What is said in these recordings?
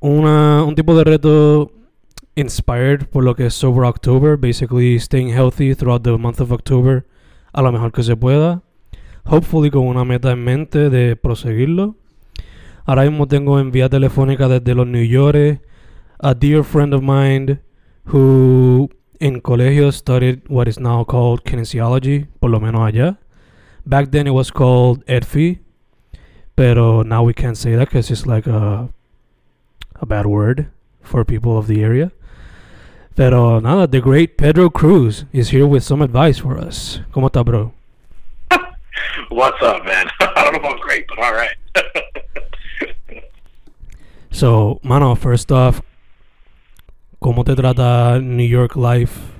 una, un tipo de reto inspired por lo que es Sober October, basically staying healthy throughout the month of October a lo mejor que se pueda. Hopefully con una meta en mente de proseguirlo. Ahora mismo tengo en vía telefónica desde los New York a dear friend of mine who in colegio studied what is now called kinesiology, por lo menos allá. Back then it was called EDFI, pero now we can't say that because it's like a a bad word for people of the area. Pero nada, the great Pedro Cruz is here with some advice for us. ¿Cómo está, bro? What's up, man? I don't know about great, but all right. so, mano, first off, ¿cómo te trata New York life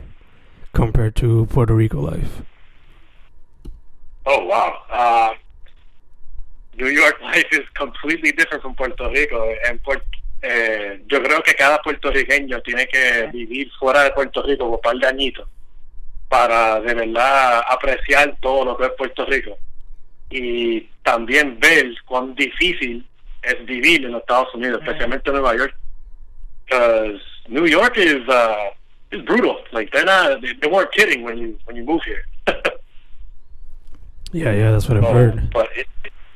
compared to Puerto Rico life? Oh, wow. Uh, New York life is completely different from Puerto Rico. And Puerto, eh, yo creo que cada puertorriqueño tiene que vivir fuera de Puerto Rico por un par de añitos para de verdad apreciar todo lo que es Puerto Rico y también ver cuán difícil es vivir en los Estados Unidos, especialmente en Nueva York. Because New York is uh, is brutal. Like they're not they, they weren't kidding when you when you move here. yeah, yeah, that's what I've heard. But it,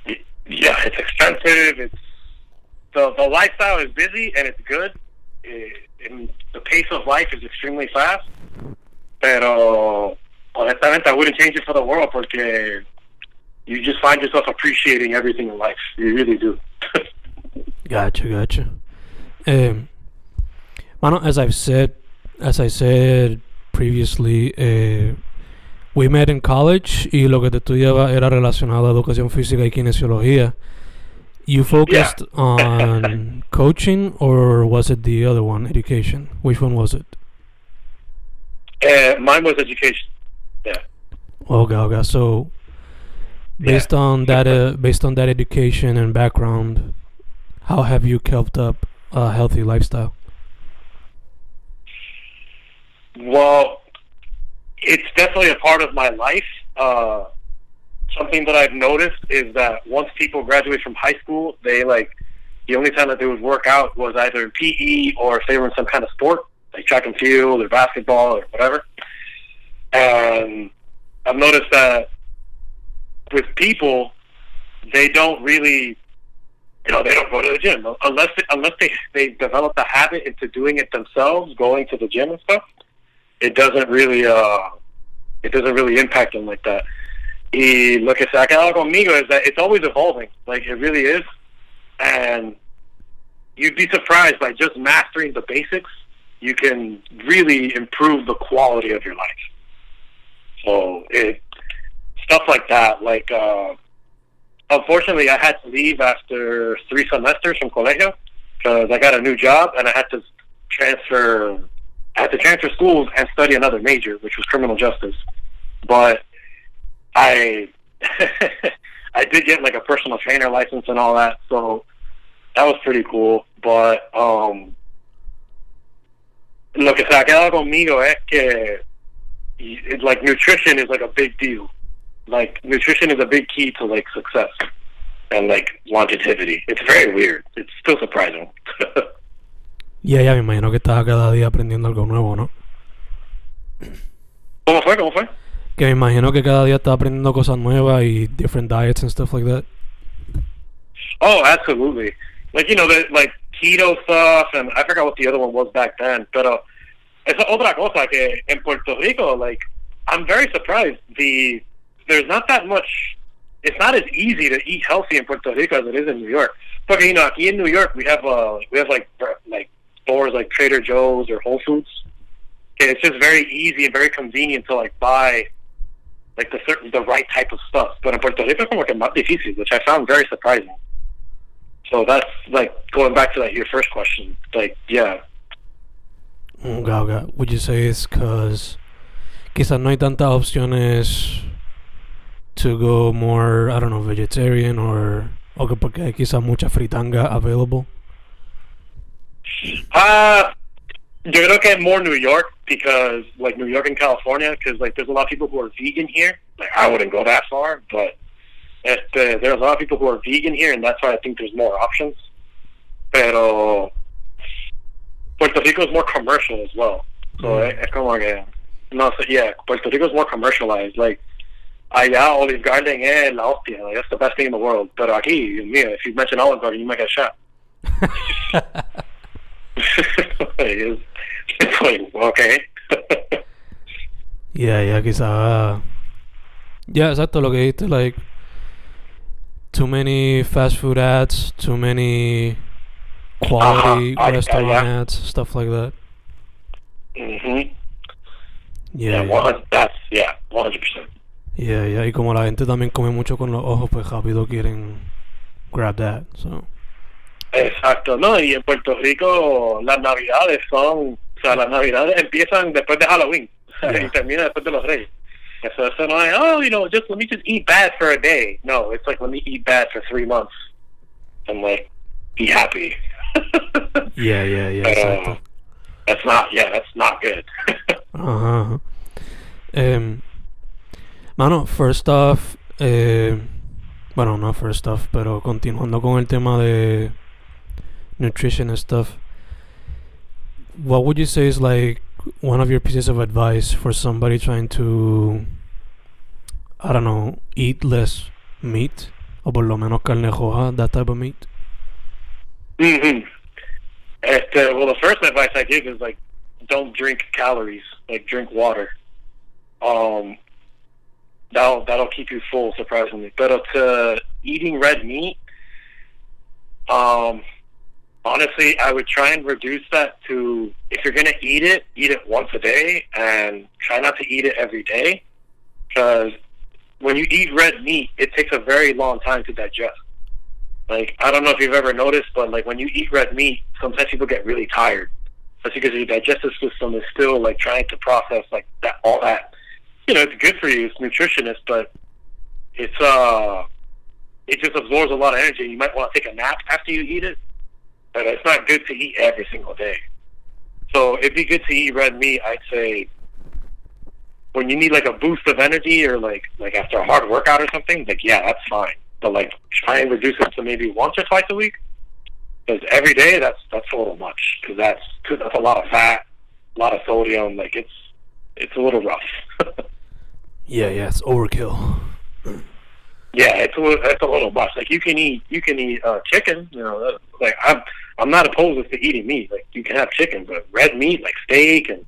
it, yeah, it's expensive. It's the the lifestyle is busy and it's good, eh, and the pace of life is extremely fast. Pero honestamente, I wouldn't change it for the world porque you just find yourself appreciating everything in life. You really do. gotcha, gotcha. Um, mano, as I've said, as I said previously, uh, we met in college y lo que te estudiaba era relacionado a educación física y kinesiología. You focused Yeah. on coaching, or was it the other one, education? Which one was it? Uh, mine was education. Yeah. Okay, okay. So, based on that, uh, based on that education and background, how have you kept up a healthy lifestyle? Well, it's definitely a part of my life. Uh, something that I've noticed is that once people graduate from high school, they like the only time that they would work out was either in PE or if they were in some kind of sport, like track and field or basketball or whatever. And I've noticed that with people, they don't really, you know, they don't go to the gym unless they, unless they they develop the habit into doing it themselves, going to the gym and stuff. It doesn't really, uh, it doesn't really impact them like that. Y lo que se ha quedado conmigo is that it's always evolving. Like it really is, and you'd be surprised by just mastering the basics. You can really improve the quality of your life. So it stuff like that. Like uh, unfortunately, I had to leave after three semesters from colegio because I got a new job and I had to transfer. I had to transfer schools and study another major, which was criminal justice. But I I did get like a personal trainer license and all that, so that was pretty cool. But um, lo que se ha quedado conmigo es que it, like nutrition is like a big deal. Like nutrition is a big key to like success and like longevity. It's very weird. It's still surprising. Yeah, me imagino que estás cada día aprendiendo algo nuevo, ¿no? ¿Cómo fue? ¿Cómo fue? Que me imagino que cada día estás aprendiendo cosas nuevas y different diets and stuff like that. Oh, absolutely. Like you know, the like keto stuff, and I forgot what the other one was back then. Pero es otra cosa que en Puerto Rico, like I'm very surprised. The there's not that much. It's not as easy to eat healthy in Puerto Rico as it is in New York. But you know, in New York, we have uh we have like like stores like Trader Joe's or Whole Foods. Okay, it's just very easy and very convenient to like buy like the certain the right type of stuff. But in Puerto Rico, como que más difícil, which I found very surprising. So that's like going back to that your first question. Like, yeah. Okay, okay. Would you say it's because quizás no hay tantas opciones to go more, I don't know, vegetarian or okay que porque hay quizás mucha fritanga available? Uh, yo creo que more New York because like New York and California because like there's a lot of people who are vegan here. Like I wouldn't go that far, but este, there's a lot of people who are vegan here, and that's why I think there's more options. Pero Puerto Rico is more commercial as well. So mm. es como que no sé, yeah, Puerto Rico is more commercialized. Like allá Olive Garden es la hostia. Like, that's the best thing in the world. Pero aquí, mío, if you mention Olive Garden, you might get shot. it's, like, okay. yeah, yeah, quizá. Yeah, exacto lo que dijiste, like too many fast food ads, too many quality restaurant ads, stuff like that. Yeah, yeah, yeah. that's yeah, one hundred percent. Yeah, yeah, y como la gente también come mucho con los ojos, pues rápido quieren grab that, so. Exacto, no, y en Puerto Rico las navidades son, sea, las navidades empiezan después de Halloween, yeah. y terminan después de los Reyes. So it's not like, oh, you know, just let me just eat bad for a day. No, it's like let me eat bad for three months and like be happy. yeah, yeah, yeah. But, uh, that's not. Yeah, that's not good. uh huh. Um, mano, first off, eh, bueno, no first off, pero continuando con el tema de nutrition and stuff. What would you say is like one of your pieces of advice for somebody trying to, I don't know, eat less meat, o por lo menos carne roja, that type of meat? Mm-hmm. Este, well, the first advice I give is like, don't drink calories. Like, drink water. Um, that'll that'll keep you full, surprisingly. But to eating red meat, um, honestly, I would try and reduce that to if you're going to eat it, eat it once a day and try not to eat it every day because when you eat red meat, it takes a very long time to digest. Like, I don't know if you've ever noticed, but like when you eat red meat, sometimes people get really tired. That's because your digestive system is still like trying to process like that, all that. You know, it's good for you, it's nutritious, but it's, uh, it just absorbs a lot of energy. You might want to take a nap after you eat it but it's not good to eat every single day. So it'd be good to eat red meat. I'd say when you need like a boost of energy or like like after a hard workout or something, like yeah, that's fine. But like try and reduce it to maybe once or twice a week. Because every day, that's that's a little much. Because that's cause that's a lot of fat, a lot of sodium. Like it's it's a little rough. yeah, yeah, it's overkill. Yeah, it's a little, it's a little much. Like you can eat you can eat uh, chicken. You know, like I'm I'm not opposed to eating meat. Like you can have chicken, but red meat like steak and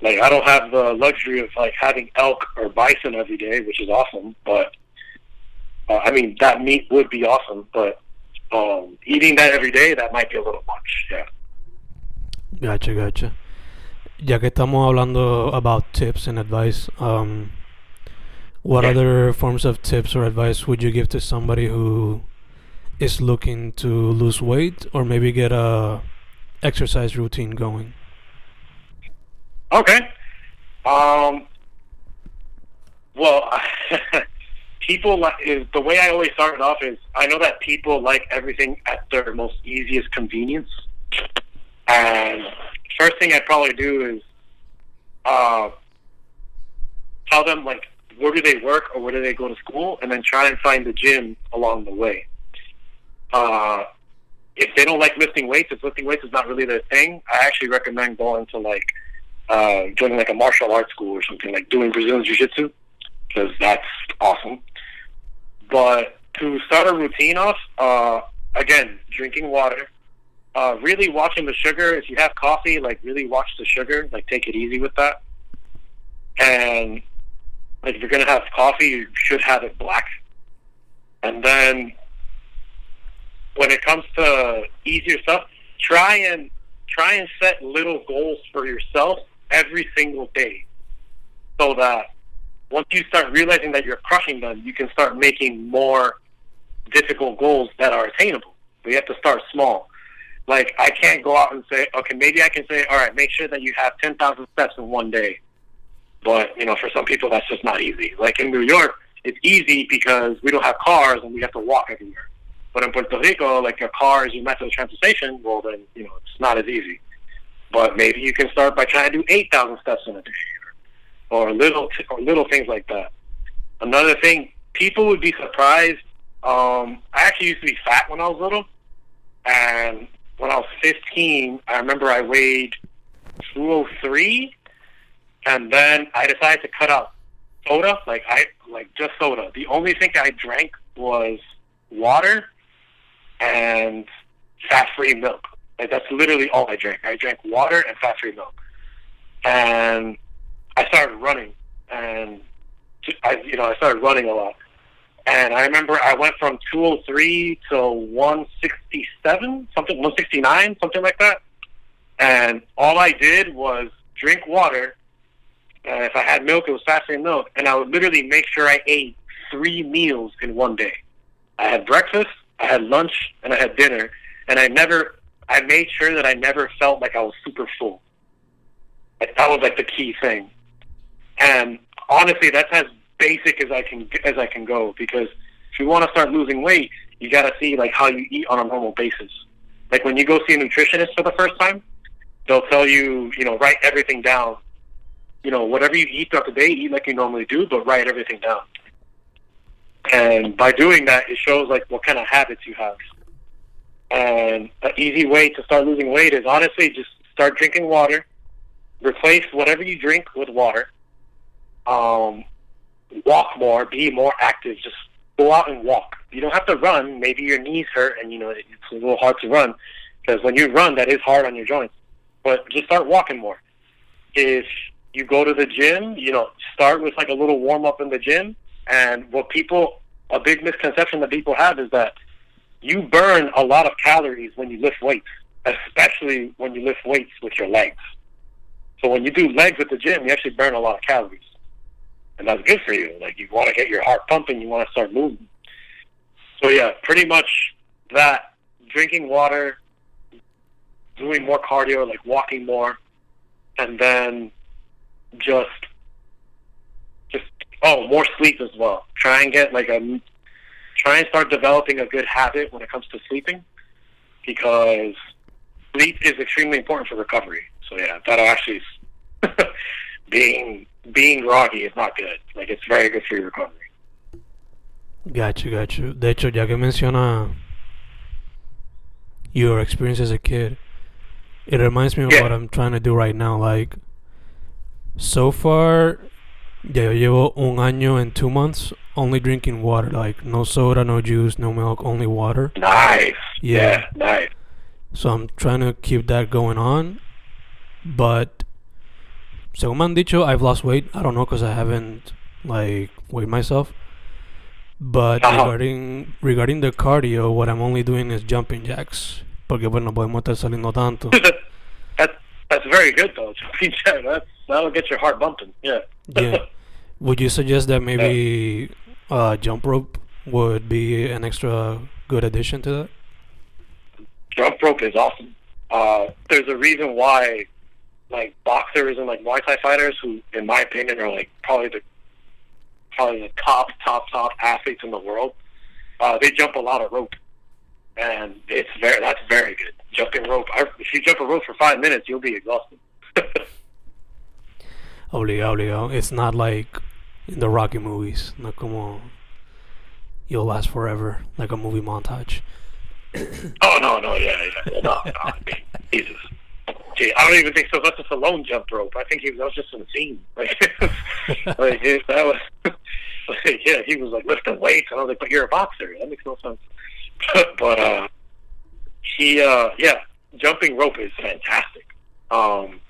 like I don't have the luxury of like having elk or bison every day, which is awesome. But uh, I mean that meat would be awesome, but um, eating that every day that might be a little much. Yeah. Gotcha, gotcha. Ya que estamos hablando about tips and advice, um, what yeah. other forms of tips or advice would you give to somebody who is looking to lose weight or maybe get a exercise routine going? Okay. Um, well, people like the way I always start it off is I know that people like everything at their most easiest convenience, and first thing I'd probably do is uh, tell them like where do they work or where do they go to school, and then try and find the gym along the way. Uh, if they don't like lifting weights, if lifting weights is not really their thing, I actually recommend going to like uh, joining like a martial arts school or something, like doing Brazilian Jiu Jitsu, because that's awesome. But to start a routine off, uh, again, drinking water, uh, really watching the sugar. If you have coffee, like really watch the sugar, like take it easy with that. And like if you're gonna have coffee, you should have it black. And then when it comes to easier stuff, try and try and set little goals for yourself every single day, so that once you start realizing that you're crushing them, you can start making more difficult goals that are attainable. We have to start small. Like I can't go out and say, okay, maybe I can say, all right, make sure that you have ten thousand steps in one day. But you know, for some people, that's just not easy. Like in New York, it's easy because we don't have cars and we have to walk everywhere. But in Puerto Rico, like your car is your method of transportation. Well, then you know it's not as easy. But maybe you can start by trying to do eight thousand steps in a day, or, little t- or little things like that. Another thing, people would be surprised. Um, I actually used to be fat when I was little, and when I was 15, I remember I weighed 203, and then I decided to cut out soda, like I like just soda. The only thing I drank was water and fat-free milk. Like that's literally all I drank. I drank water and fat-free milk, and I started running, and I, you know, I started running a lot. And I remember I went from 203 to 167, something 169, something like that. And all I did was drink water. And if I had milk, it was fat-free milk. And I would literally make sure I ate three meals in one day. I had breakfast, I had lunch, and I had dinner. And I never, I made sure that I never felt like I was super full. Like, that was like the key thing. And honestly, that's as basic as I can as I can go because if you want to start losing weight, you got to see like how you eat on a normal basis. Like when you go see a nutritionist for the first time, they'll tell you, you know, write everything down. You know, whatever you eat throughout the day, eat like you normally do, but write everything down. And by doing that, it shows like what kind of habits you have. And an easy way to start losing weight is honestly just start drinking water. Replace whatever you drink with water. Um, walk more, be more active. Just go out and walk. You don't have to run. Maybe your knees hurt, and you know it's a little hard to run because when you run, that is hard on your joints. But just start walking more. If you go to the gym, you know, start with like a little warm up in the gym. And what people, a big misconception that people have is that you burn a lot of calories when you lift weights, especially when you lift weights with your legs. So when you do legs at the gym, you actually burn a lot of calories and that's good for you. Like you want to get your heart pumping, you want to start moving. So yeah, pretty much that. Drinking water, doing more cardio, like walking more, and then just just oh more sleep as well. Try and get like a try and start developing a good habit when it comes to sleeping, because sleep is extremely important for recovery. So yeah, that'll actually being being groggy is not good. Like it's very good for your recovery. Gotcha, gotcha. De hecho, ya que menciona your experience as a kid, it reminds me of Yeah. what I'm trying to do right now. Like, so far, ya yo llevo un año and two months only drinking water. Like, no soda, no juice, no milk, only water. Nice. Yeah. nice. So I'm trying to keep that going on. But, según me han dicho, I've lost weight. I don't know because I haven't, like, weighed myself. But Uh-huh. regarding regarding the cardio, what I'm only doing is jumping jacks. Porque, pues, no podemos estar saliendo tanto. that's that's very good though. Yeah, that's that'll get your heart bumping. Yeah. yeah. Would you suggest that maybe uh, jump rope would be an extra good addition to that? Jump rope is awesome. Uh, there's a reason why, like boxers and like Muay Thai fighters, who, in my opinion, are like probably the probably the top, top, top athletes in the world. Uh, they jump a lot of rope, and it's very that's very good. Jumping rope. I, if you jump a rope for five minutes, you'll be exhausted. Obligado, obligado. It's not like in the Rocky movies. No como you'll last forever, like a movie montage. oh no, no, yeah, yeah, no, no. I mean, Jesus. Gee, I don't even think Sylvester Stallone jumped rope. I think he was, that was just scene. Like, like that was, like, yeah, he was like lifting weights, and I was like, but you're a boxer. That makes no sense. but uh, he, uh, yeah, jumping rope is fantastic. Um,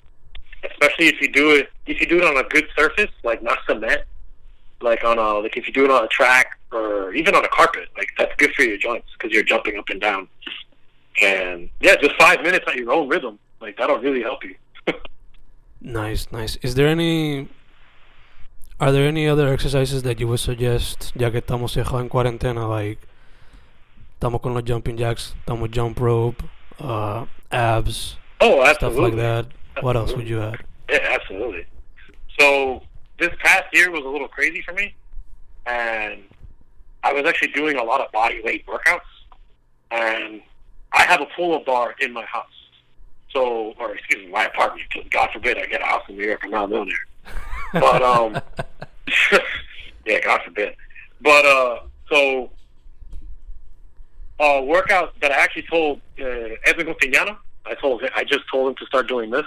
especially if you do it if you do it on a good surface, like not cement, like on a like if you do it on a track or even on a carpet, like that's good for your joints because you're jumping up and down. And yeah, just five minutes at your own rhythm, like that'll really help you. nice, nice. Is there any are there any other exercises that you would suggest, ya que estamos en cuarentena, like estamos con los jumping jacks, estamos jump rope, uh, abs, oh, stuff like that. What else would you add? Yeah, absolutely. So this past year was a little crazy for me, and I was actually doing a lot of body weight workouts, and I have a pull-up bar in my house. So, or excuse me, my apartment. Because God forbid I get a house in New York, I'm not living there. But um, yeah, God forbid. But uh, so a workout that I actually told uh, Edwin Gutignano, I told him, I just told him to start doing this.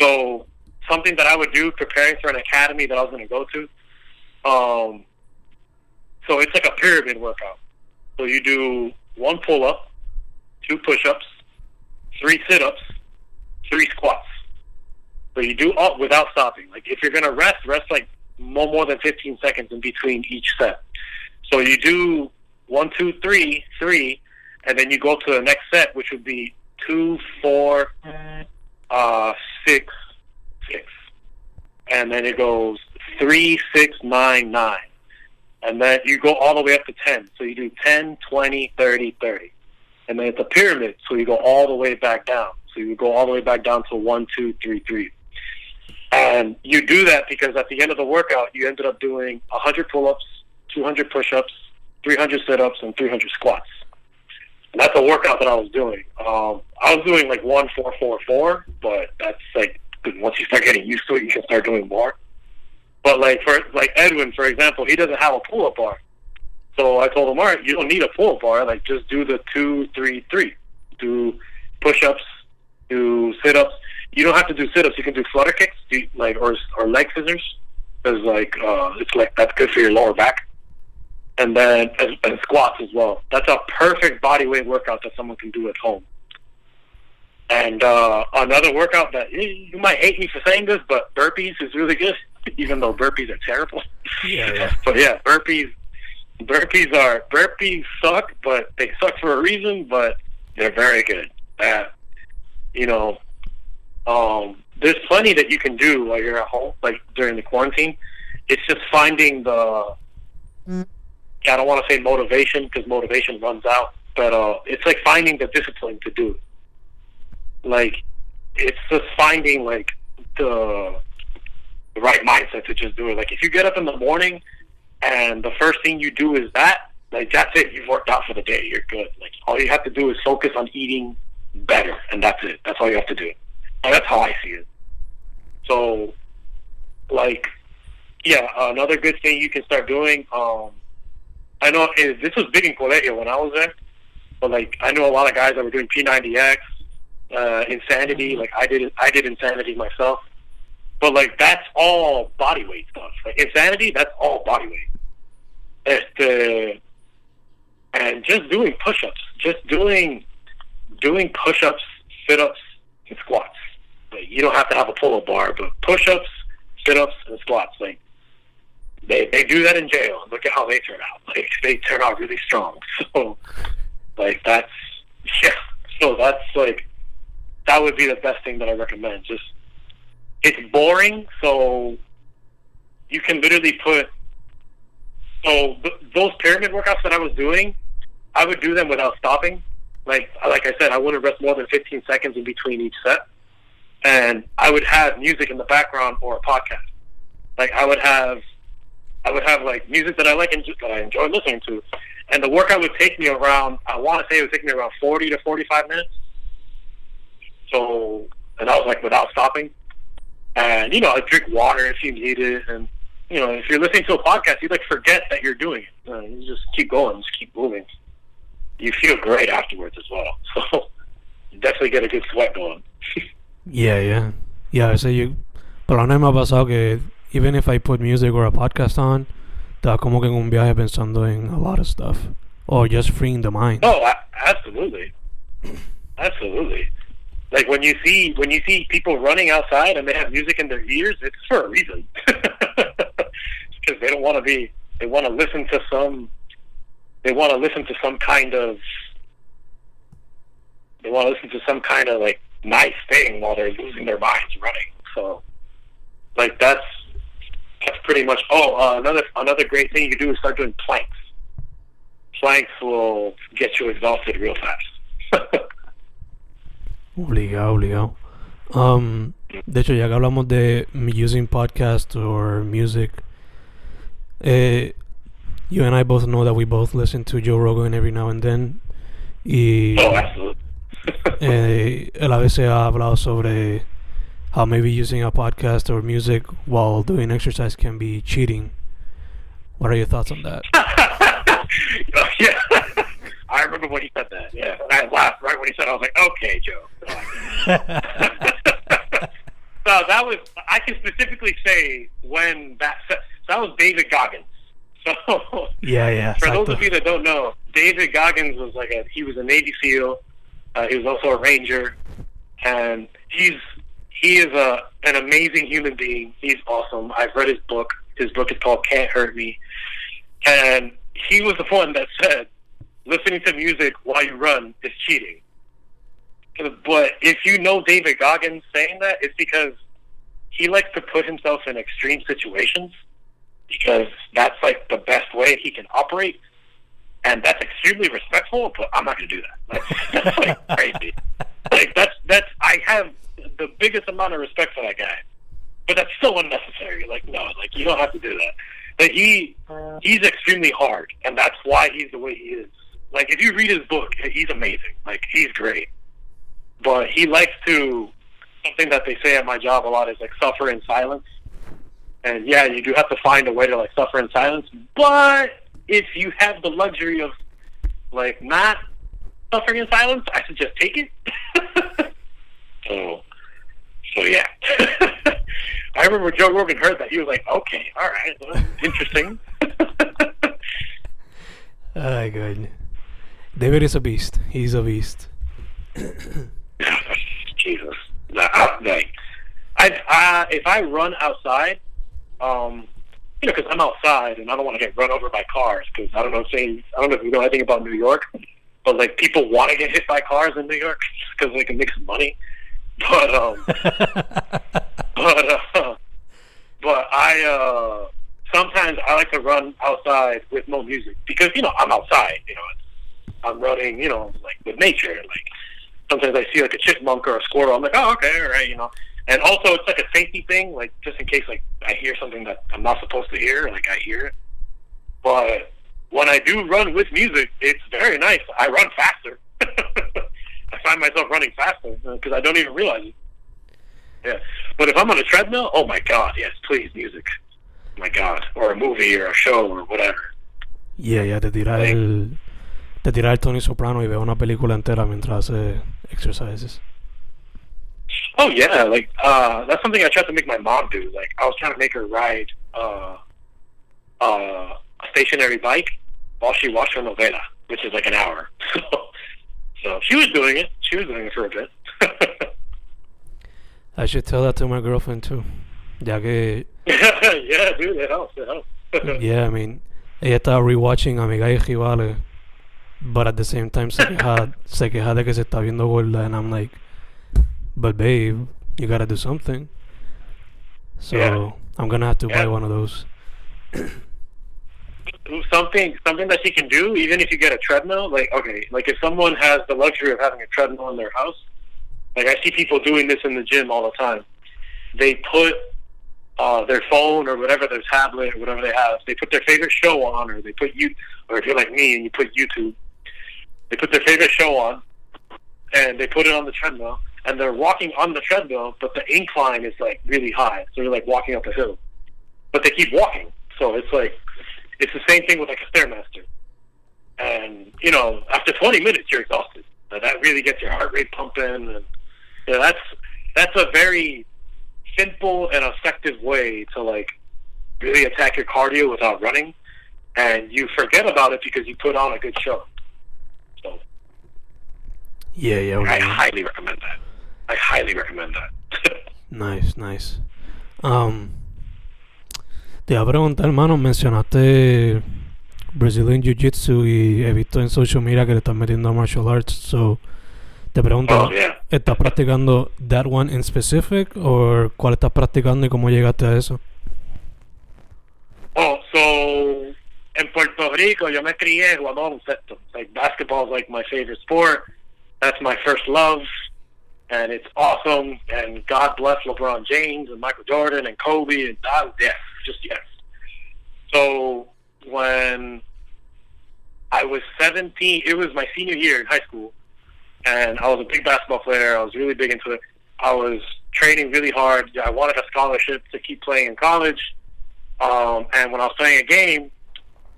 So something that I would do preparing for an academy that I was going to go to. Um, so it's like a pyramid workout. So you do one pull up, two push ups, three sit ups, three squats. So you do all without stopping. Like if you're going to rest, rest like no more than 15 seconds in between each set. So you do one, two, three, three, and then you go to the next set, which would be two, four, uh, six, six. And then it goes three, six, nine, nine. And then you go all the way up to 10. So you do 10, 20, 30, 30. And then it's a pyramid. So you go all the way back down. So you go all the way back down to one, two, three, three. And you do that because at the end of the workout, you ended up doing 100 pull ups, 200 push ups, 300 sit ups, and 300 squats. And that's a workout that I was doing. Um, I was doing like one four four four, but that's like once you start getting used to it, you can start doing more. But like for like Edwin, for example, he doesn't have a pull up bar. So I told him, all right, you don't need a pull up bar. Like just do the two, three, three. Do push ups, do sit ups. You don't have to do sit ups. You can do flutter kicks, do, like or or leg scissors, because like uh, it's like that's good for your lower back. And then and, and squats as well. That's a perfect body weight workout that someone can do at home. And uh, another workout that you might hate me for saying this, but burpees is really good, even though burpees are terrible. Yeah, yeah. but yeah, burpees, burpees are burpees suck, but they suck for a reason. But they're very good. Uh, you know, um, there's plenty that you can do while you're at home, like during the quarantine. It's just finding the. I don't want to say motivation because motivation runs out, but uh, it's like finding the discipline to do like it's just finding like the the right mindset to just do it. Like if you get up in the morning and the first thing you do is that, like that's it. You've worked out for the day. You're good. Like all you have to do is focus on eating better, and that's it. That's all you have to do. And that's how I see it. So, like, yeah, another good thing you can start doing. Um, I know is this was big in Colegio when I was there, but like I know a lot of guys that were doing P90X, uh, Insanity. Like I did, I did Insanity myself. But like that's all body weight stuff. Like Insanity, that's all body weight. Este, and just doing push-ups, just doing doing push-ups, sit-ups, and squats. Like you don't have to have a pull-up bar, but push-ups, sit-ups, and squats. Like they they do that in jail, and look at how they turn out. Like they turn out really strong. So like that's yeah. So that's like that would be the best thing that I recommend. Just it's boring, so you can literally put. So th- those pyramid workouts that I was doing, I would do them without stopping. Like like I said, I wouldn't rest more than 15 seconds in between each set, and I would have music in the background or a podcast. Like I would have, I would have like music that I like and that I enjoy listening to, and the workout would take me around. I want to say it would take me around forty to forty-five minutes. So, and I was like without stopping. And you know, I drink water if you need it, and you know, if you're listening to a podcast, you like forget that you're doing it. Uh, you just keep going, just keep moving. You feel great afterwards as well. So, you definitely get a good sweat going. Yeah, yeah. Yeah, I say you. Por lo menos me ha pasado que even if I put music or a podcast on, está como que en un viaje pensando en a lot of stuff. Or just freeing the mind. Oh, absolutely, absolutely. Like when you see when you see people running outside and they have music in their ears, it's for a reason. Because they don't want to be, they want to listen to some, they want to listen to some kind of, they want to listen to some kind of like nice thing while they're losing their minds running. So, like that's that's pretty much. Oh, uh, another another great thing you can do is start doing planks. Planks will get you exhausted real fast. Obligado, obligado. Um, de hecho, ya que hablamos de using podcast or music, eh, you and I both know that we both listen to Joe Rogan every now and then. Y oh, absolutely. eh, él a veces ha hablado sobre how maybe using a podcast or music while doing exercise can be cheating. What are your thoughts on that? Yeah, I remember when he said that. Yeah, I laughed right when he said. it. I was like, "Okay, Joe." so that was. I can specifically say when that. So That was David Goggins. So yeah, yeah. for those exacto. of you that don't know, David Goggins was like a. He was a Navy SEAL. Uh, he was also a Ranger, and he's he is a an amazing human being. He's awesome. I've read his book. His book is called Can't Hurt Me, and he was the one that said listening to music while you run is cheating. But if you know David Goggins saying that, it's because he likes to put himself in extreme situations because that's like the best way he can operate. And that's extremely respectful, but I'm not going to do that. That's, that's like crazy. Like that's that's I have the biggest amount of respect for that guy, but that's so unnecessary. Like no, like you don't have to do that. But he he's extremely hard, and that's why he's the way he is. Like if you read his book, he's amazing. Like he's great, but he likes to something that they say at my job a lot is like suffer in silence. And yeah, you do have to find a way to like suffer in silence. But if you have the luxury of like not suffering in silence, I suggest take it. so, so yeah. I remember Joe Rogan heard that he was like, "Okay, all right, well, interesting." Ay, god, David is a beast. He's a beast. Jesus, like, I, I if I run outside, um, you know, because I'm outside and I don't want to get run over by cars. Because I don't know, saying I don't know if you know anything about New York, but like people want to get hit by cars in New York because they can make some money. But um, but uh, but I uh, sometimes I like to run outside with no music because you know I'm outside. You know, I'm running. You know, like with nature. Like sometimes I see like a chipmunk or a squirrel. I'm like, oh, okay, all right, you know. And also, it's like a safety thing, like just in case like I hear something that I'm not supposed to hear, like I hear it. But when I do run with music, it's very nice. I run faster. Find myself running faster because I don't even realize it. Yeah, but if I'm on a treadmill, oh my god, yes, please, music. my god, or a movie or a show or whatever. Yeah, yeah, te tira el. Te tira el Tony Soprano y ve una película entera mientras hace exercises. Oh yeah, like uh, that's something I tried to make my mom do. Like I was trying to make her ride uh, uh, a stationary bike while she watched her novela, which is like an hour. so she was doing it. She was doing it for a bit. I should tell that to my girlfriend too. Ya que, yeah, dude, it helps. It helps. yeah, I mean, ella estaba rewatching Amiga y Rivales, but at the same time se queja, se queja de que se está viendo gorda, and I'm like, but babe, you gotta do something. So Yeah. I'm gonna have to buy one of those. something something that she can do, even if you get a treadmill. Like okay, like if someone has the luxury of having a treadmill in their house, like I see people doing this in the gym all the time. They put uh, their phone or whatever, their tablet or whatever they have. They put their favorite show on, or they put you, or if you're like me and you put YouTube, they put their favorite show on, and they put it on the treadmill, and they're walking on the treadmill, but the incline is like really high, so they're like walking up a hill, but they keep walking. So it's like it's the same thing with like a stairmaster, and you know after 20 minutes you're exhausted. That really gets your heart rate pumping, and you know, that's that's a very simple and effective way to like really attack your cardio without running, and you forget about it because you put on a good show. So Yeah, yeah. I highly recommend that. I highly recommend that. Nice, nice. Um, te iba a preguntar, hermano, mencionaste Brazilian Jiu-Jitsu y he visto en social media que le estás metiendo a martial arts. So, te pregunto, oh yeah. ¿estás practicando that one in specific o cuál estás practicando y cómo llegaste a eso? Oh, so en Puerto Rico yo me crié jugando baloncesto. Like basketball is like my favorite sport. That's my first love, and it's awesome. And God bless LeBron James and Michael Jordan and Kobe and that yes, just yes. So when I was 17, it was my senior year in high school, and I was a big basketball player. I was really big into it. I was training really hard. I wanted a scholarship to keep playing in college. Um, and when I was playing a game,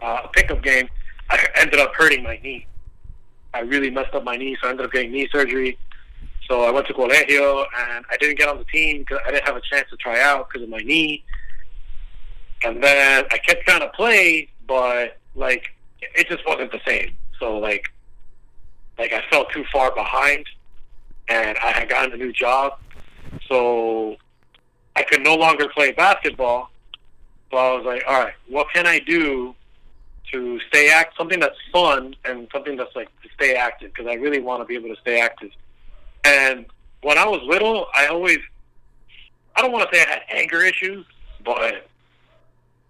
uh, a pickup game, I ended up hurting my knee. I really messed up my knee, so I ended up getting knee surgery. So I went to colegio, and I didn't get on the team because I didn't have a chance to try out because of my knee. And then I kept trying to play, but like it just wasn't the same. So like, like I felt too far behind, and I had gotten a new job, so I could no longer play basketball. So I was like, all right, what can I do to stay act something that's fun and something that's like to stay active because I really want to be able to stay active. And when I was little, I always I don't want to say I had anger issues, but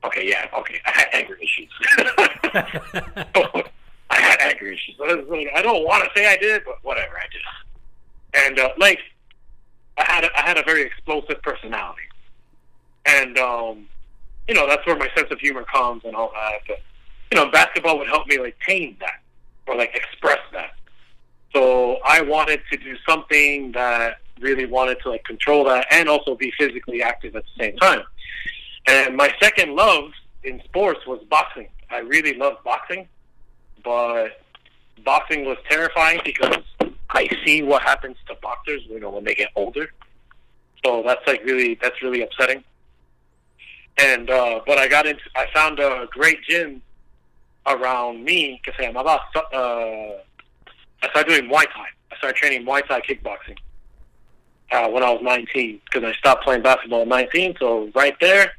okay, yeah, okay, I had anger issues. I had anger issues. It's like, I don't want to say I did, but whatever, I did. And uh, like, I had a, I had a very explosive personality, and um, you know that's where my sense of humor comes and all that. But you know, basketball would help me like tame that or like express that. So I wanted to do something that really wanted to like control that and also be physically active at the same time. And my second love in sports was boxing. I really loved boxing, but boxing was terrifying because I see what happens to boxers, you know, when they get older. So that's like really that's really upsetting. And uh, but I got into I found a great gym around me que se llamaba uh, I started doing Muay Thai. I started training Muay Thai kickboxing uh, when I was 19 because I stopped playing basketball at 19. So right there,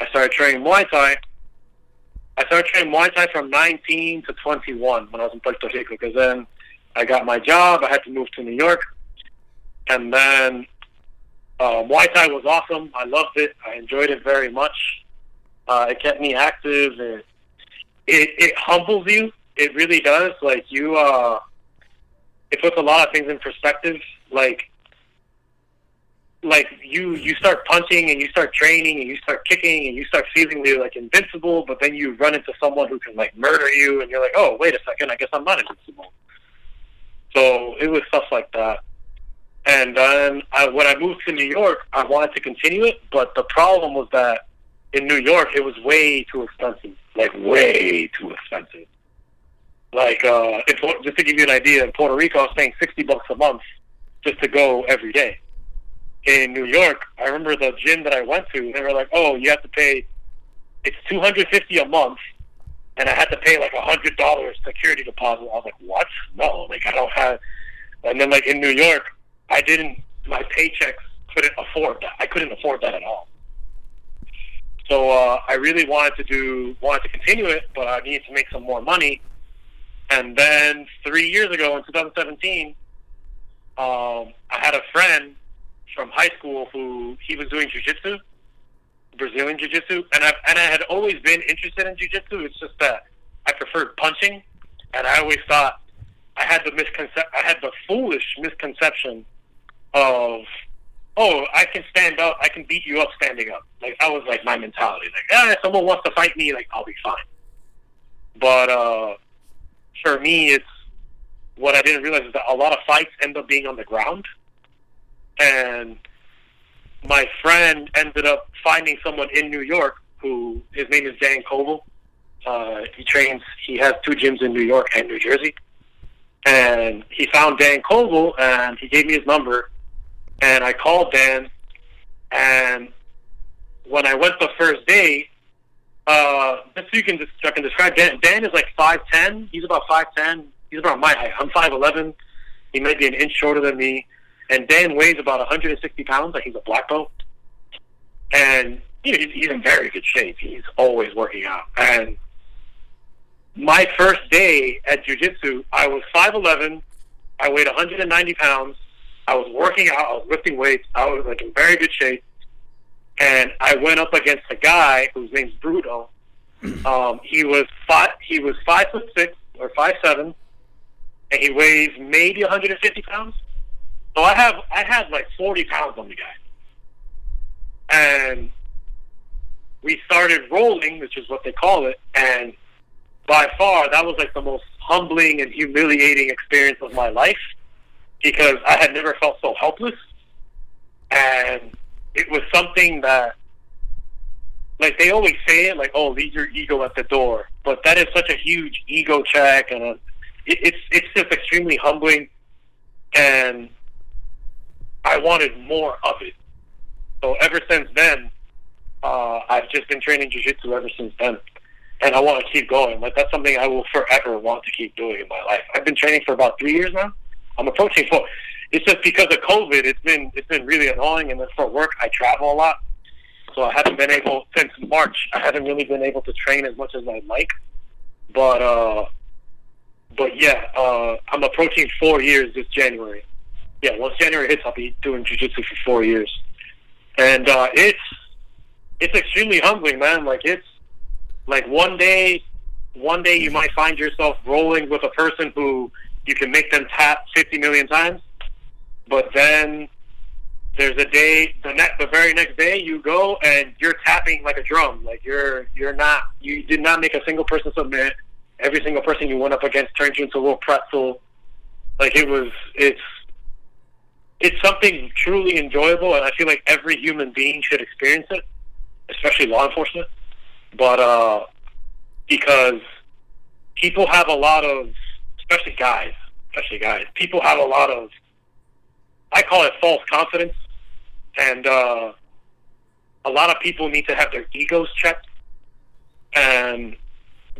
I started training Muay Thai. I started training Muay Thai from 19 to 21 when I was in Puerto Rico because then I got my job. I had to move to New York, and then uh, Muay Thai was awesome. I loved it. I enjoyed it very much. Uh, it kept me active. It, it it humbles you. It really does. Like you, uh, it puts a lot of things in perspective. Like like you you start punching and you start training and you start kicking and you start feeling like invincible, but then you run into someone who can like murder you and you're like, oh wait a second, I guess I'm not invincible. So it was stuff like that. And then I, when I moved to New York, I wanted to continue it, but the problem was that in New York it was way too expensive, like way too expensive. Like uh, in, just to give you an idea, in Puerto Rico, I was paying sixty bucks a month just to go every day in New York, I remember the gym that I went to, they were like, "Oh, you have to pay it's 250 a month." And I had to pay like a hundred dollars security deposit. I was like, "What? No, like I don't have." And then like in New York, I didn't. My paychecks couldn't afford that. I couldn't afford that at all. So uh, I really wanted to do, wanted to continue it, but I needed to make some more money. And then three years ago, in 2017, um, I had a friend from high school who he was doing jujitsu, Brazilian jiu-jitsu, and I and I had always been interested in jiu-jitsu. It's just that I preferred punching, and I always thought I had the misconception, I had the foolish misconception of oh, I can stand up, I can beat you up standing up. Like that was like my mentality. Like, ah, if someone wants to fight me, like I'll be fine. But uh, for me, it's what I didn't realize is that a lot of fights end up being on the ground, and my friend ended up finding someone in New York who his name is Dan Koval. Uh, he trains. He has two gyms in New York and New Jersey, and he found Dan Koval and he gave me his number, and I called Dan, and when I went the first day, uh, just so you can just I can describe Dan. Dan is like five ten. He's about five ten. He's about my height. I'm five eleven. He might be an inch shorter than me, and Dan weighs about 160 pounds. Like he's a black belt, and you know, he's, he's in very good shape. He's always working out. And my first day at jujitsu, I was 5'11. I weighed 190 pounds. I was working out. I was lifting weights. I was like in very good shape. And I went up against a guy whose name's Bruto. Um, he was five. He was five foot six or five seven, and he weighs maybe 150 pounds. So I have I had like 40 pounds on the guy, and we started rolling, which is what they call it, and by far that was like the most humbling and humiliating experience of my life because I had never felt so helpless, and it was something that, like they always say it, like oh, leave your ego at the door, but that is such a huge ego check, and a, it, it's it's just extremely humbling, and I wanted more of it. So ever since then, uh, I've just been training jiu-jitsu ever since then. And I want to keep going. Like that's something I will forever want to keep doing in my life. I've been training for about three years now. I'm approaching four. It's just because of COVID. It's been it's been really annoying, and then for work I travel a lot, so I haven't been able since March. I haven't really been able to train as much as I'd like. But uh, but yeah, uh, I'm approaching four years this January. Yeah, once January hits, I'll be doing jujitsu for four years, and uh, it's it's extremely humbling, man. Like it's like one day, one day you might find yourself rolling with a person who you can make them tap 50 million times, but then there's a day the next the very next day you go and you're tapping like a drum. Like you're you're not you did not make a single person submit. Every single person you went up against turned you into a little pretzel. Like it was it's it's something truly enjoyable and i feel like every human being should experience it especially law enforcement, but uh, because people have a lot of, especially guys, especially guys, people have a lot of, I call it false confidence, and uh, a lot of people need to have their egos checked, and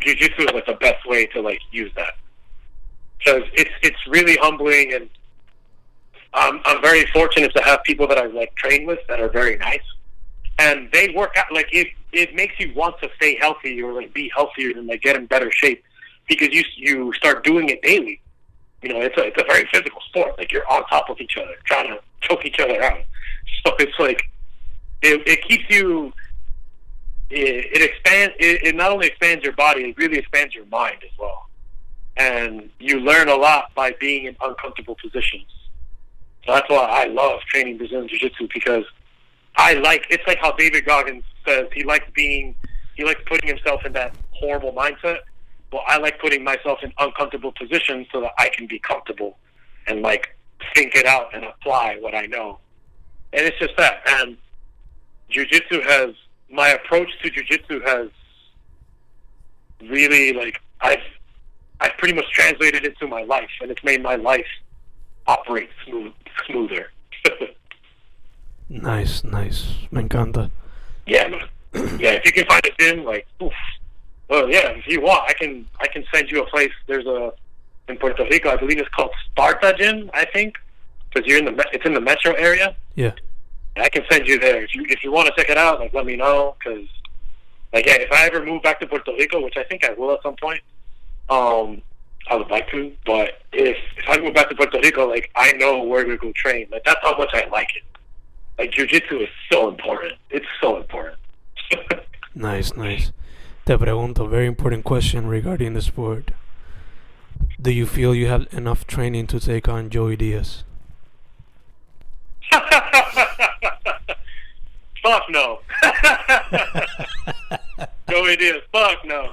jujitsu is like the best way to like use that. Because it's it's really humbling and. I'm I'm very fortunate to have people that I like train with that are very nice and they work out like it. It makes you want to stay healthy or like be healthier and like get in better shape because you you start doing it daily. You know, it's a it's a very physical sport. Like you're on top of each other, trying to choke each other out. So it's like it, it keeps you. It, it expands. It, it not only expands your body, it really expands your mind as well. And you learn a lot by being in uncomfortable positions. So that's why I love training Brazilian Jiu Jitsu because I like it's like how David Goggins says he likes being he likes putting himself in that horrible mindset. Well, I like putting myself in uncomfortable positions so that I can be comfortable and like think it out and apply what I know. And it's just that. And jujitsu has my approach to jujitsu has really like I've I've pretty much translated it to my life, and it's made my life operate smooth smoother. Nice, nice. Me encanta. Yeah, man. yeah, if you can find a gym, like, oof. Well, yeah, if you want, I can I can send you a place. There's a in Puerto Rico, I believe it's called Sparta Gym. I think because you're in the it's in the metro area. Yeah. I can send you there if you if you want to check it out. Like, let me know because, like, yeah, if I ever move back to Puerto Rico, which I think I will at some point, um, I would like to. But if if I move back to Puerto Rico, like, I know where to go train. Like, that's how much I like it. Like jiu-jitsu is so important. It's so important. nice, nice. Te pregunto, very important question regarding the sport. Do you feel you have enough training to take on Joey Diaz? fuck no. Joey Diaz, fuck no.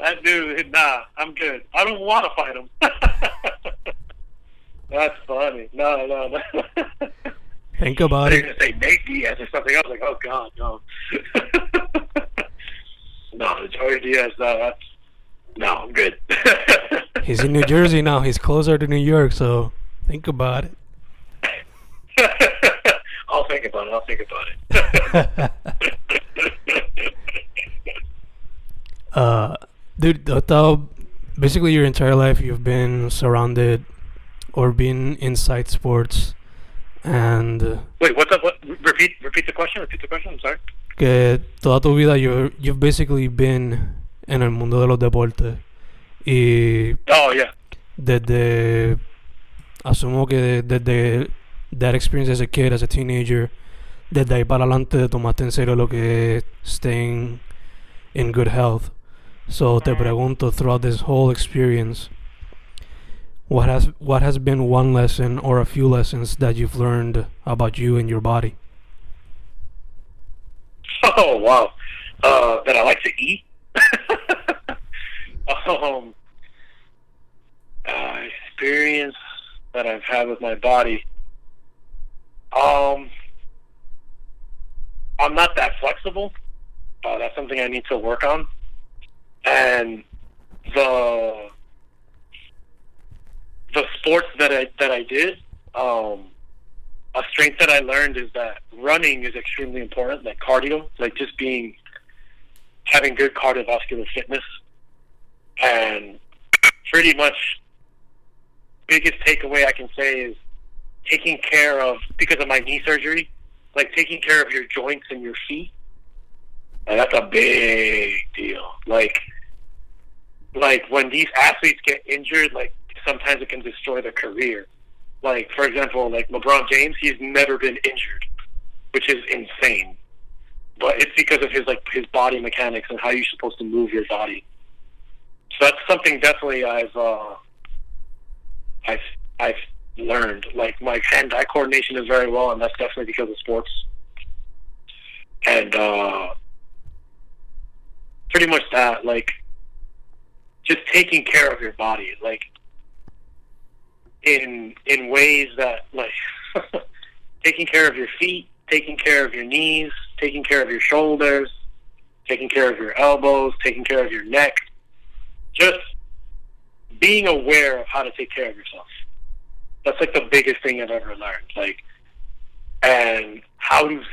That dude, nah, I'm good. I don't want to fight him. That's funny. No, no, no. Think about They're it. say Nate Diaz or something. I was like, oh god, no. no, Joey Diaz. No, that's no. I'm good. He's in New Jersey now. He's closer to New York, so think about it. I'll think about it. I'll think about it. uh, dude, I thought basically your entire life you've been surrounded or been inside sports, and Wait, what's up? What? Repeat. Repeat the question. Repeat the question. I'm sorry. que toda tu vida you you've basically been en el mundo de los deportes y Oh yeah. desde asumo que desde that experience as a kid as a teenager desde ahí para adelante tomaste en serio lo que es staying in good health so te pregunto throughout this whole experience what has what has been one lesson or a few lessons that you've learned about you and your body Oh wow. Uh, that I like to eat. um, uh, experience that I've had with my body. Um, I'm not that flexible. Uh, that's something I need to work on. And the the sports that I that I did, um, a strength that I learned is that running is extremely important, like cardio, like just being having good cardiovascular fitness, and pretty much biggest takeaway I can say is taking care of because of my knee surgery, like taking care of your joints and your feet. And that's a big deal. Like, like when these athletes get injured, like sometimes it can destroy their career. Like for example, like LeBron James, he's never been injured, which is insane. But it's because of his like his body mechanics and how you're supposed to move your body. So that's something definitely I've uh, I've I've learned. Like my hand-eye coordination is very well, and that's definitely because of sports. And uh, pretty much that, like, just taking care of your body, like, in in ways that, like, taking care of your feet, taking care of your knees, taking care of your shoulders, taking care of your elbows, taking care of your neck, just being aware of how to take care of yourself. That's like the biggest thing I've ever learned. Like, and how to, it's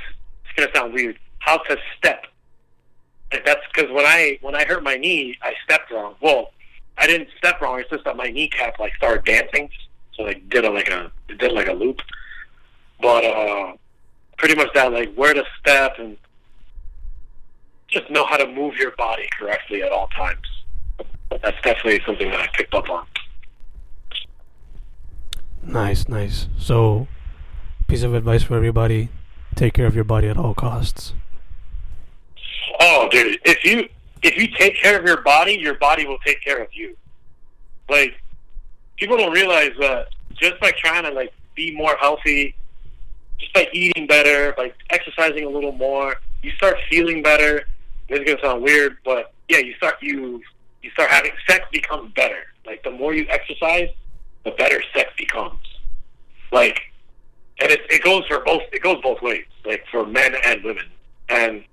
gonna sound weird, how to step. That's because when I when I hurt my knee, I stepped wrong. Well, I didn't step wrong. It's just that my kneecap like started dancing, so I did a, like a did like a loop. But uh, pretty much that like where to step and just know how to move your body correctly at all times. That's definitely something that I picked up on. Nice, nice. So, piece of advice for everybody: take care of your body at all costs. Oh, dude, if you if you take care of your body, your body will take care of you. Like people don't realize that just by trying to like be more healthy, just by eating better, by exercising a little more, you start feeling better. This is gonna sound weird, but yeah, you start you you start having sex becomes better. Like the more you exercise, the better sex becomes. Like, and it it goes for both. It goes both ways, like for men and women, and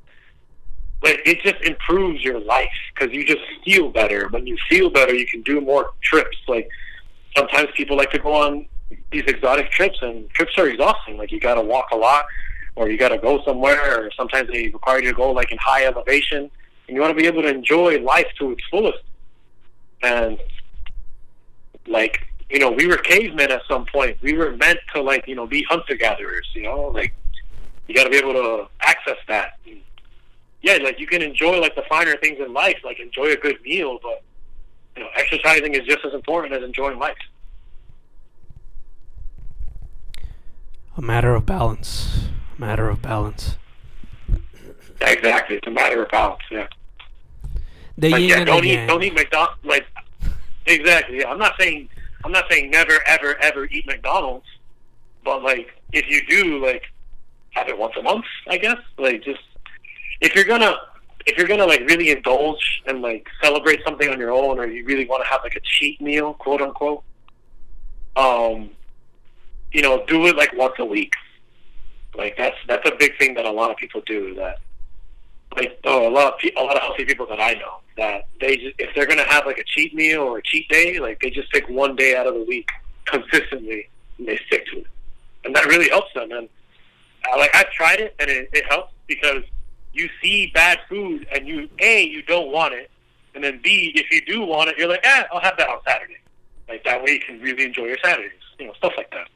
it just improves your life because you just feel better. When you feel better, you can do more trips. Like sometimes people like to go on these exotic trips, and trips are exhausting. Like you got to walk a lot, or you got to go somewhere, or sometimes they require you to go like in high elevation, and you want to be able to enjoy life to its fullest. And like you know, we were cavemen at some point. We were meant to like you know be hunter gatherers. You know, like you got to be able to access that. And, yeah, like you can enjoy like the finer things in life, like enjoy a good meal, but you know, exercising is just as important as enjoying life. A matter of balance. A matter of balance. Exactly, it's a matter of balance. Yeah, The like, yeah don't eat don't eat McDonald's. Like exactly. Yeah, I'm not saying I'm not saying never ever ever eat McDonald's, But like, if you do, like, have it once a month, I guess. Like, just if you're gonna if you're gonna like really indulge and like celebrate something on your own, or you really want to have like a cheat meal, quote unquote, um, you know, do it like once a week. Like that's that's a big thing that a lot of people do. That like oh, a lot of pe- a lot of healthy people that I know that they just, if they're gonna have like a cheat meal or a cheat day, like they just pick one day out of the week consistently and they stick to it, and that really helps them. And uh, like I've tried it and it, it helps because you see bad food and you a you don't want it, and then b if you do want it, you're like, eh, I'll have that on Saturday. Like that way you can really enjoy your Saturdays, you know, stuff like that.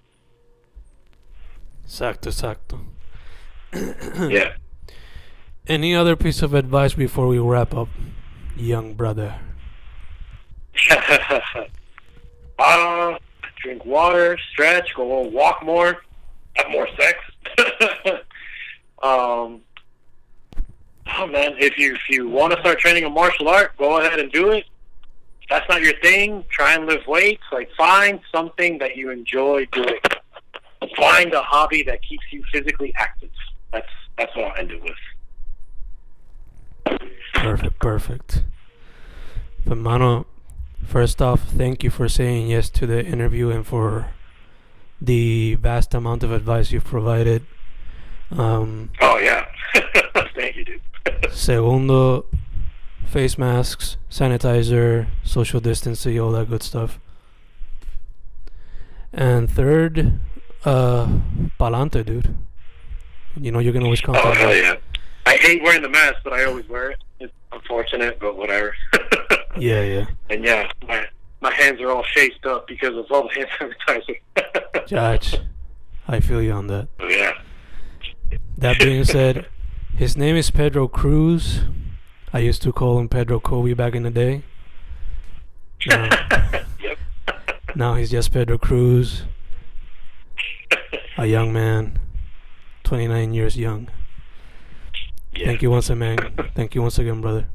Exacto, exacto. Yeah. Any other piece of advice before we wrap up, young brother? uh, drink water, stretch, go on walk more, have more sex. um, oh man, if you if you want to start training a martial art, go ahead and do it. If that's not your thing, try and lift weights. Like find something that you enjoy doing. Find a hobby that keeps you physically active. That's that's what I'll end it with. Perfect, perfect. But Mano, first off, thank you for saying yes to the interview and for the vast amount of advice you've provided. Um, Oh yeah, thank you, dude. Segundo, face masks, sanitizer, social distancing, all that good stuff. And third, uh, palante, dude. You know you're gonna always oh hell me. yeah. I hate wearing the mask, but I always wear it. It's unfortunate, but whatever. Yeah, yeah. And yeah, my my hands are all shaped up because of all the hand sanitizer. Judge, I feel you on that. So, yeah. That being said, his name is Pedro Cruz. I used to call him Pedro Kobe back in the day. No. yep. Now he's just Pedro Cruz, a young man, 29 years young. Yeah. Thank you once again. Thank you once again, brother.